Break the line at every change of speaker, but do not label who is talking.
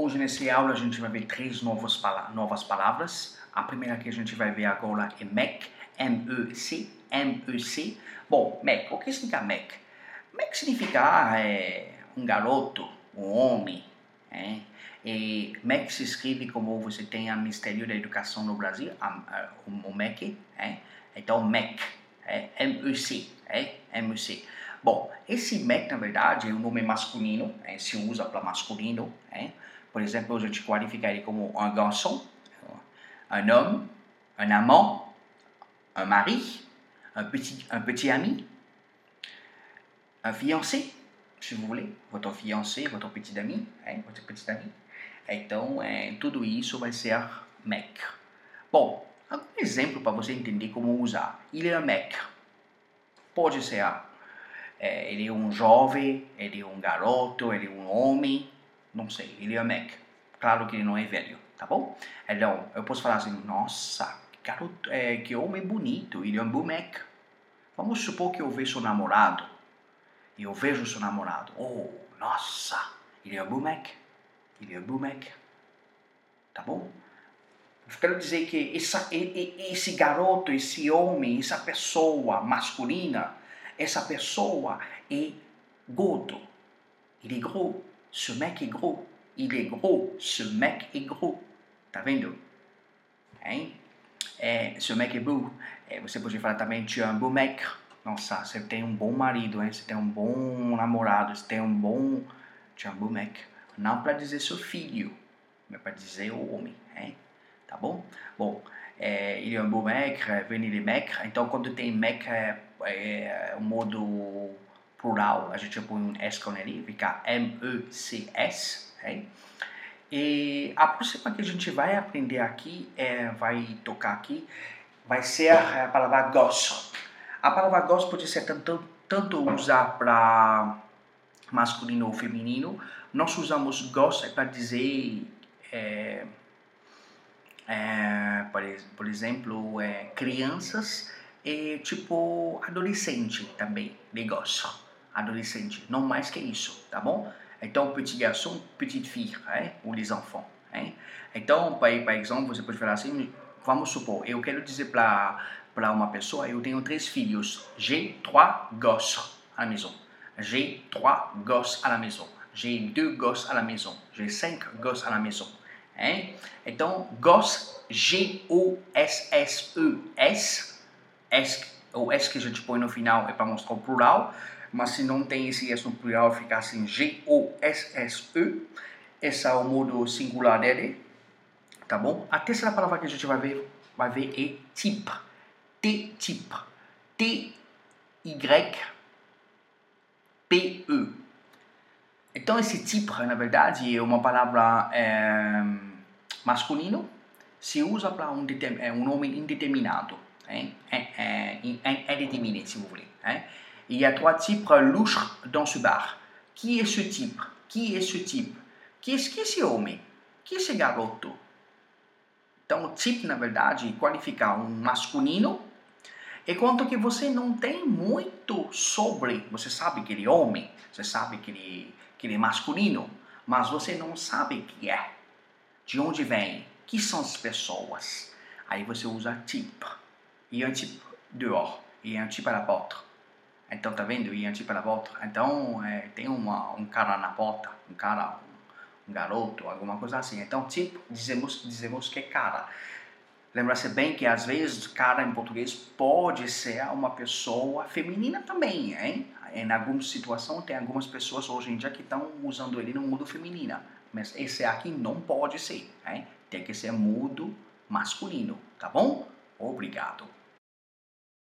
Hoje nessa aula a gente vai ver três novas, novas palavras. A primeira que a gente vai ver agora é MEC, M-E-C, M-E-C. Bom, MEC, o que significa MEC? MEC significa é, um garoto, um homem. É? E MEC se escreve como você tem o Ministério da Educação no Brasil, a, a, o MEC. É? Então, MEC, é, M-E-C, é? M-E-C. Bom, esse MEC, na verdade, é um nome masculino, é, se usa para masculino. É? Por exemplo, a gente qualifica ele como um garçom, un homme, un amant, un mari, un petit, un petit ami, un fiancé, se vous voulez, votre fiancé, votre petit ami, hein, votre petit ami. Então, é, tudo isso vai ser MEC. Bom, algum exemplo para você entender como usar. Ele é MEC. Pode ser, é, ele é um jovem, ele é um garoto, ele é um homem, não sei, ele é Mac. Claro que ele não é velho, tá bom? Então, eu posso falar assim, nossa, garoto, é, que homem bonito, ele é um Mac. Vamos supor que eu vejo seu namorado, e eu vejo seu namorado, oh, nossa, ele é um Mac, ele é um Mac, tá bom? Eu quero dizer que essa, esse garoto, esse homem, essa pessoa masculina, essa pessoa é gordo, ele é gros, ce mec est gros. Il est gros. Ce mec est gros. Tá vendo? Hein? É, ce mec est beau. É, você pode falar também, tu es un beau mec. Nossa, você tem um bom marido, hein? Você tem um bom namorado, você tem um bom... Tu es un beau mec. Não para dizer seu filho, mas para dizer o homem, hein? Tá bom? Bom, é, il est un beau mec, de mec. Então, quando tem mec, é, é o modo plural, a gente põe um S com ele, fica M-E-C-S. E a próxima que a gente vai aprender aqui, é, vai tocar aqui, vai ser a palavra gosto. A palavra gosto pode ser tanto, tanto usar para masculino ou feminino. Nós usamos gosto para dizer, é, é, por, por, exemplo, é, crianças e tipo adolescente também, de adolescente, não mais que isso, tá bom? Então, petit garçon, petite fille, hein? ou les enfants. Hein? Então, por exemplo, você pode falar assim, vamos supor, eu quero dizer para uma pessoa, eu tenho três filhos, j'ai trois gosses à la maison. J'ai trois gosses à la maison. J'ai deux gosses à la maison. J'ai cinq gosses à la maison. Hein? Então, gosse, G-O-S-S-E-S, S, o S que a gente põe no final é para mostrar o plural, mas se não tem esse S no plural, fica assim G-O-S-S-E. Esse é o modo singular dele, tá bom? A terceira palavra que a gente vai ver, vai ver é type. T-type. T-Y-P-E. Então, esse tipo, na verdade, é uma palavra é, masculino, se usa para um, é, um nome indeterminado. É, é, é, indeterminado, se você voulez. il y a trois types louches dans ce bar. Qui est ce type Qui est ce type Qu'est-ce que é esse homem? Que é esse garoto? Então, tipo, na verdade, qualifica um masculino, enquanto que você não tem muito sobre, você sabe que ele é homem, você sabe que ele, que ele é masculino, mas você não sabe que é, de onde vem, que são as pessoas. Aí você usa type. E un type dehors, e un type à la porte. Então, tá vendo? E antes pela volta. Então, é, tem uma, um cara na porta, um cara, um, um, garoto, alguma coisa assim. Então, tipo, dizemos, dizemos que é cara. Lembra-se bem que às vezes cara em português pode ser uma pessoa feminina também, hein? Em algumas situações, tem algumas pessoas hoje em dia que estão usando ele no mudo feminino. Mas esse aqui não pode ser, hein? Tem que ser mudo masculino, tá bom? Obrigado.